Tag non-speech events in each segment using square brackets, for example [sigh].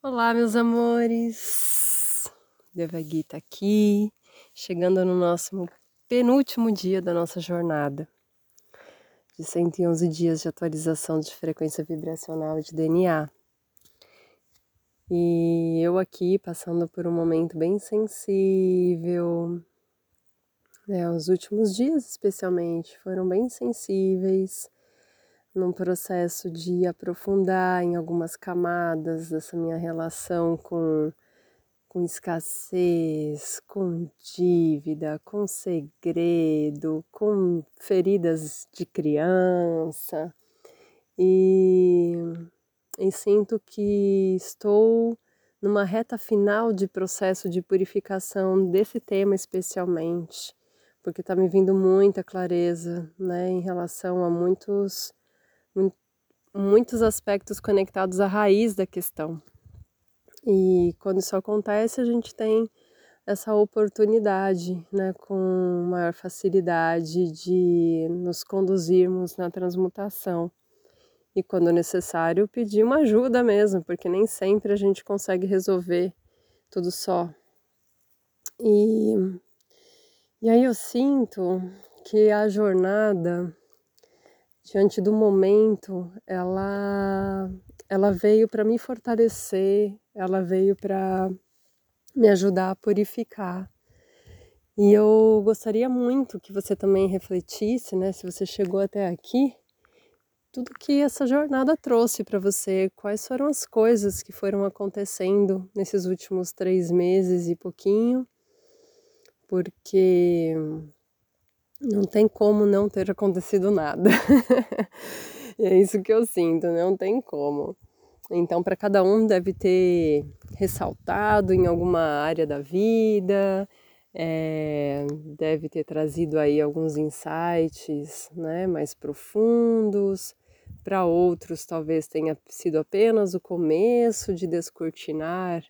Olá, meus amores! Devagita aqui, chegando no nosso penúltimo dia da nossa jornada de 111 dias de atualização de frequência vibracional de DNA. E eu aqui passando por um momento bem sensível, né, os últimos dias especialmente foram bem sensíveis num processo de aprofundar em algumas camadas dessa minha relação com, com escassez, com dívida, com segredo, com feridas de criança. E, e sinto que estou numa reta final de processo de purificação desse tema especialmente, porque está me vindo muita clareza né, em relação a muitos muitos aspectos conectados à raiz da questão. E quando isso acontece, a gente tem essa oportunidade, né, com maior facilidade de nos conduzirmos na transmutação. E quando necessário, pedir uma ajuda mesmo, porque nem sempre a gente consegue resolver tudo só. E, e aí eu sinto que a jornada diante do momento, ela ela veio para me fortalecer, ela veio para me ajudar a purificar. E eu gostaria muito que você também refletisse, né, se você chegou até aqui, tudo que essa jornada trouxe para você, quais foram as coisas que foram acontecendo nesses últimos três meses e pouquinho, porque não tem como não ter acontecido nada. [laughs] é isso que eu sinto, não tem como. Então, para cada um deve ter ressaltado em alguma área da vida, é, deve ter trazido aí alguns insights né, mais profundos. Para outros, talvez tenha sido apenas o começo de descortinar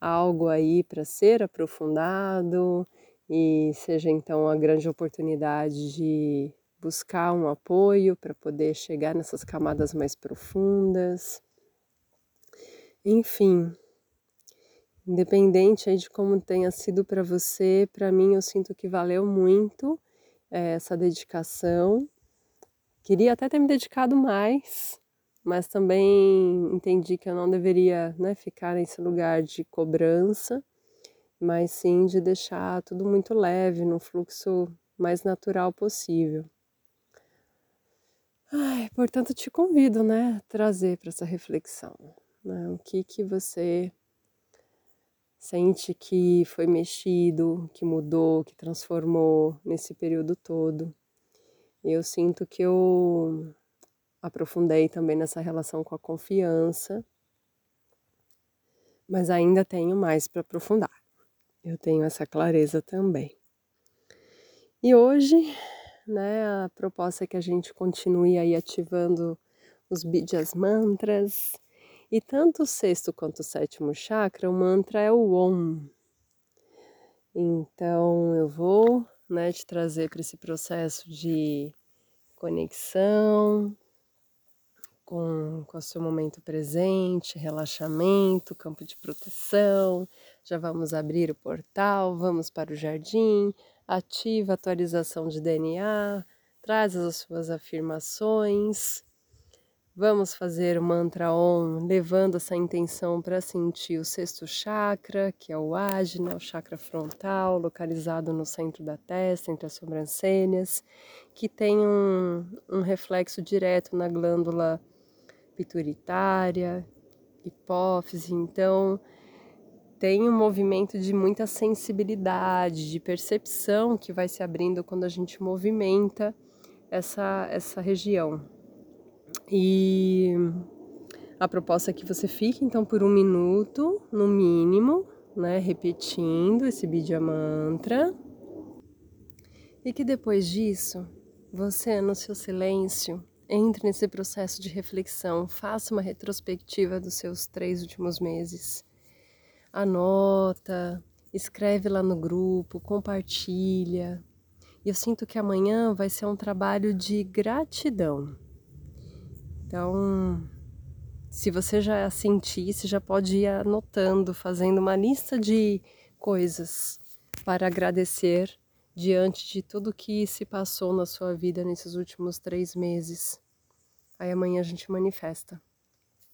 algo aí para ser aprofundado e seja então a grande oportunidade de buscar um apoio para poder chegar nessas camadas mais profundas. Enfim, independente aí de como tenha sido para você, para mim eu sinto que valeu muito é, essa dedicação. Queria até ter me dedicado mais, mas também entendi que eu não deveria né, ficar nesse lugar de cobrança mas sim de deixar tudo muito leve, no fluxo mais natural possível. Ai, portanto, te convido, né, trazer para essa reflexão, né, o que que você sente que foi mexido, que mudou, que transformou nesse período todo. Eu sinto que eu aprofundei também nessa relação com a confiança, mas ainda tenho mais para aprofundar. Eu tenho essa clareza também. E hoje, né, a proposta é que a gente continue aí ativando os Bidjas mantras. E tanto o sexto quanto o sétimo chakra, o mantra é o Om. Então eu vou né, te trazer para esse processo de conexão, com, com o seu momento presente, relaxamento, campo de proteção. Já vamos abrir o portal, vamos para o jardim, ativa a atualização de DNA, traz as suas afirmações. Vamos fazer o mantra OM, levando essa intenção para sentir o sexto chakra, que é o ágina, o chakra frontal, localizado no centro da testa, entre as sobrancelhas, que tem um, um reflexo direto na glândula pituitária, hipófise, então tem um movimento de muita sensibilidade, de percepção que vai se abrindo quando a gente movimenta essa, essa região. E a proposta é que você fique então por um minuto, no mínimo, né, repetindo esse Bidya Mantra. E que depois disso, você no seu silêncio entre nesse processo de reflexão, faça uma retrospectiva dos seus três últimos meses. Anota, escreve lá no grupo, compartilha. E eu sinto que amanhã vai ser um trabalho de gratidão. Então, Se você já sentir, você já pode ir anotando, fazendo uma lista de coisas para agradecer diante de tudo que se passou na sua vida nesses últimos três meses. Aí amanhã a gente manifesta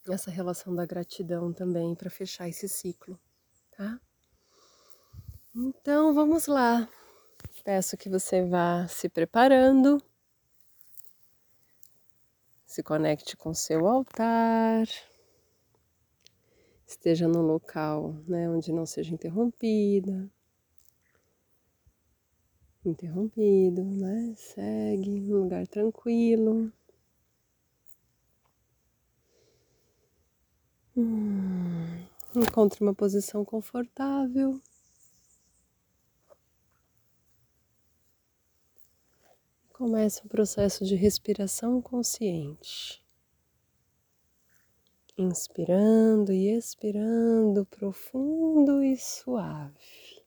essa relação da gratidão também para fechar esse ciclo, tá? Então vamos lá. Peço que você vá se preparando. Se conecte com seu altar. Esteja num local né, onde não seja interrompida. Interrompido, né? Segue num lugar tranquilo. Hum, encontre uma posição confortável. Comece um processo de respiração consciente. Inspirando e expirando profundo e suave.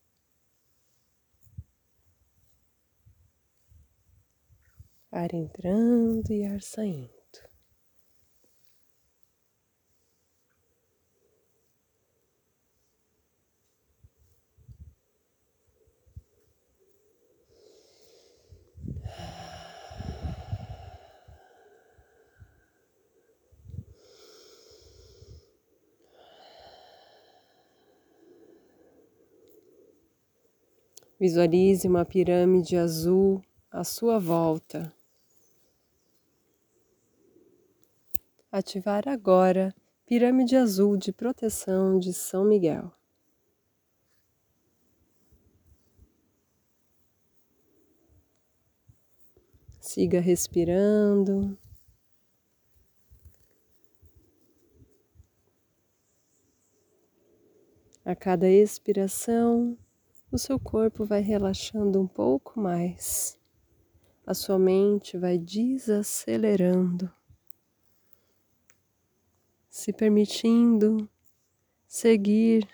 Ar entrando e ar saindo. Visualize uma pirâmide azul à sua volta. Ativar agora Pirâmide Azul de Proteção de São Miguel. Siga respirando. A cada expiração, o seu corpo vai relaxando um pouco mais, a sua mente vai desacelerando, se permitindo seguir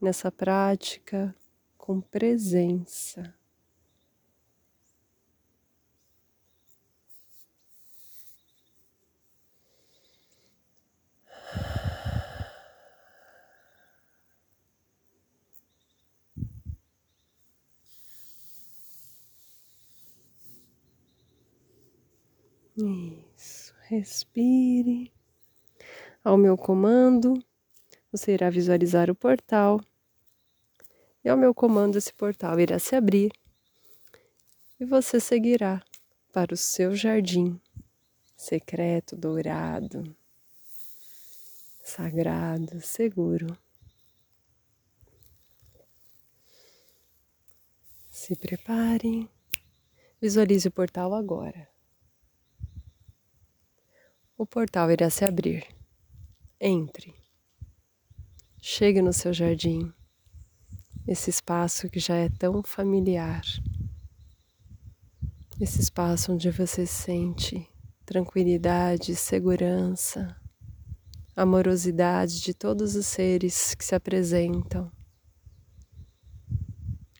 nessa prática com presença. Isso, respire. Ao meu comando, você irá visualizar o portal. E ao meu comando, esse portal irá se abrir. E você seguirá para o seu jardim secreto, dourado, sagrado, seguro. Se prepare. Visualize o portal agora o portal irá se abrir. Entre. Chegue no seu jardim, esse espaço que já é tão familiar, esse espaço onde você sente tranquilidade, segurança, amorosidade de todos os seres que se apresentam.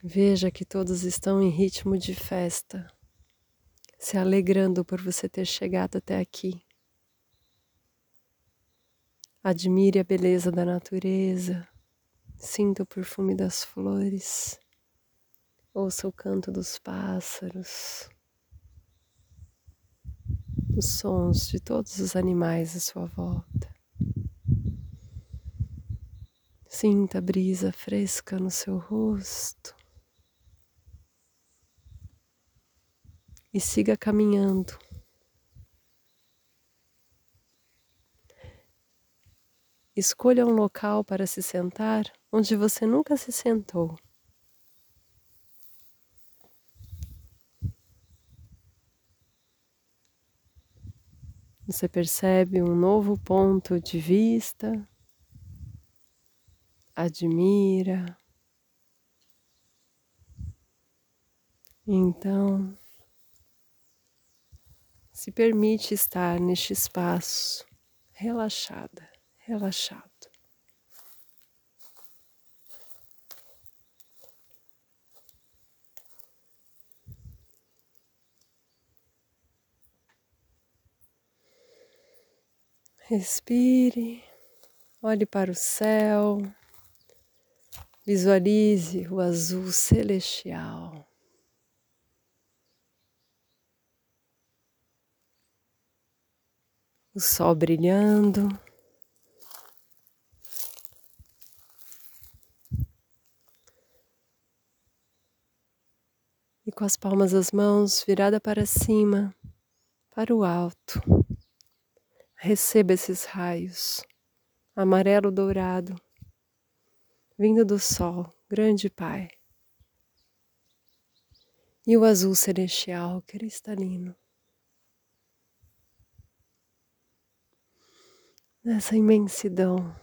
Veja que todos estão em ritmo de festa, se alegrando por você ter chegado até aqui. Admire a beleza da natureza, sinta o perfume das flores, ouça o canto dos pássaros, os sons de todos os animais à sua volta. Sinta a brisa fresca no seu rosto. E siga caminhando Escolha um local para se sentar onde você nunca se sentou. Você percebe um novo ponto de vista, admira. Então, se permite estar neste espaço relaxada relaxado. Respire, olhe para o céu, visualize o azul celestial. O sol brilhando. Com as palmas das mãos virada para cima, para o alto. Receba esses raios, amarelo dourado, vindo do sol, grande Pai, e o azul celestial cristalino. Nessa imensidão,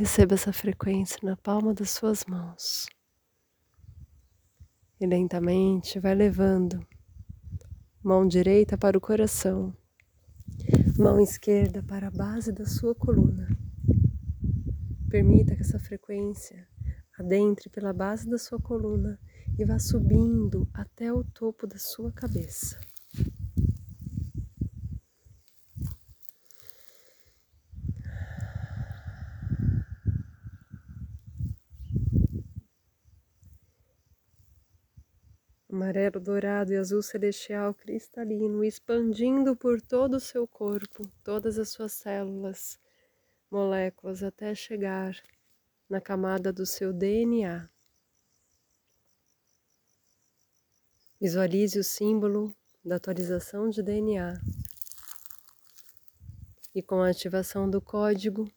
receba essa frequência na palma das suas mãos e lentamente vai levando mão direita para o coração, mão esquerda para a base da sua coluna. Permita que essa frequência adentre pela base da sua coluna e vá subindo até o topo da sua cabeça. Amarelo, dourado e azul celestial cristalino, expandindo por todo o seu corpo, todas as suas células, moléculas, até chegar na camada do seu DNA. Visualize o símbolo da atualização de DNA. E com a ativação do código,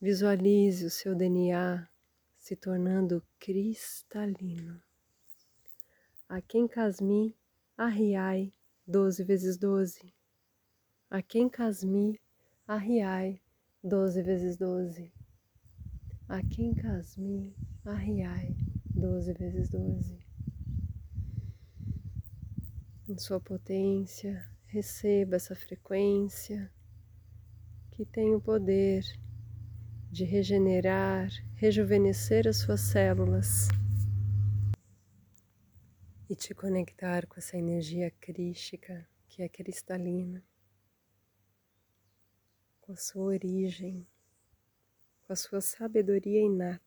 visualize o seu DNA se tornando cristalino. A quem casmi, arriai, doze vezes doze. A quem casmi, arriai, doze vezes doze. A quem casmi, arriai, doze vezes doze. Em sua potência, receba essa frequência que tem o poder de regenerar, rejuvenescer as suas células e te conectar com essa energia crística que é cristalina, com a sua origem, com a sua sabedoria inata.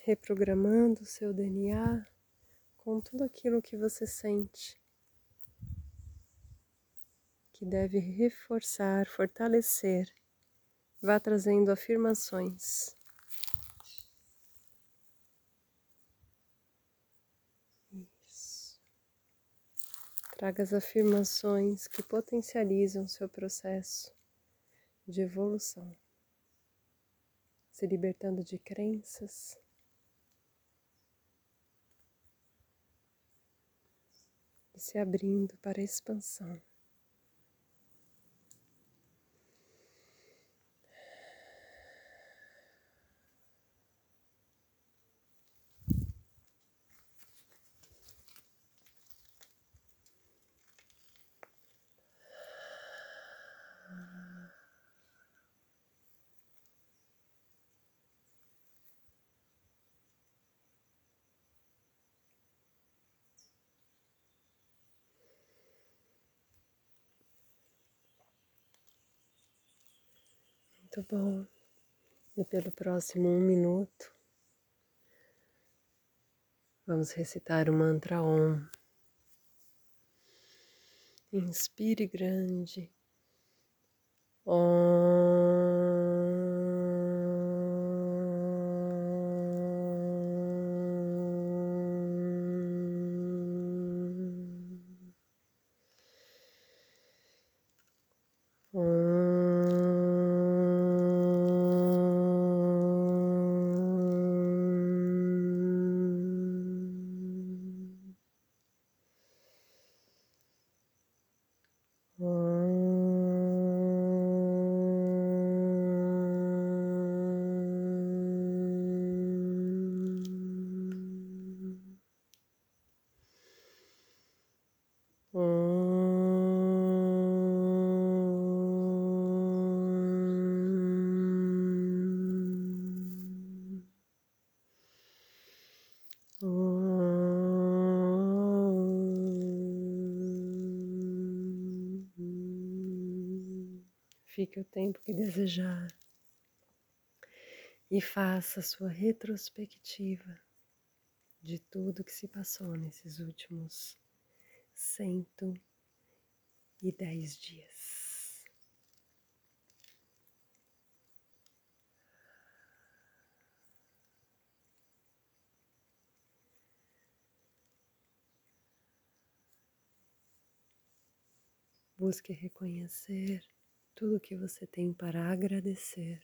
Reprogramando o seu DNA com tudo aquilo que você sente, que deve reforçar, fortalecer, vá trazendo afirmações Traga as afirmações que potencializam seu processo de evolução, se libertando de crenças. E se abrindo para a expansão. Muito bom. E pelo próximo um minuto, vamos recitar o mantra Om. Inspire grande. Om. Fique o tempo que desejar e faça a sua retrospectiva de tudo que se passou nesses últimos cento e dez dias. Busque reconhecer tudo que você tem para agradecer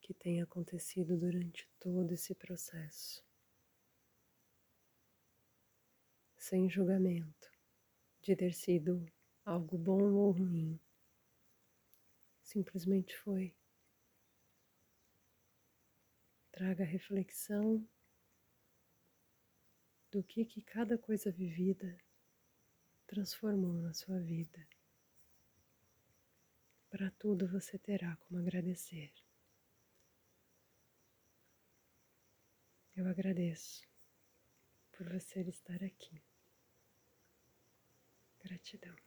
que tem acontecido durante todo esse processo. Sem julgamento de ter sido algo bom ou ruim. Simplesmente foi. Traga reflexão do que que cada coisa vivida transformou na sua vida. Para tudo você terá como agradecer. Eu agradeço por você estar aqui. Gratidão.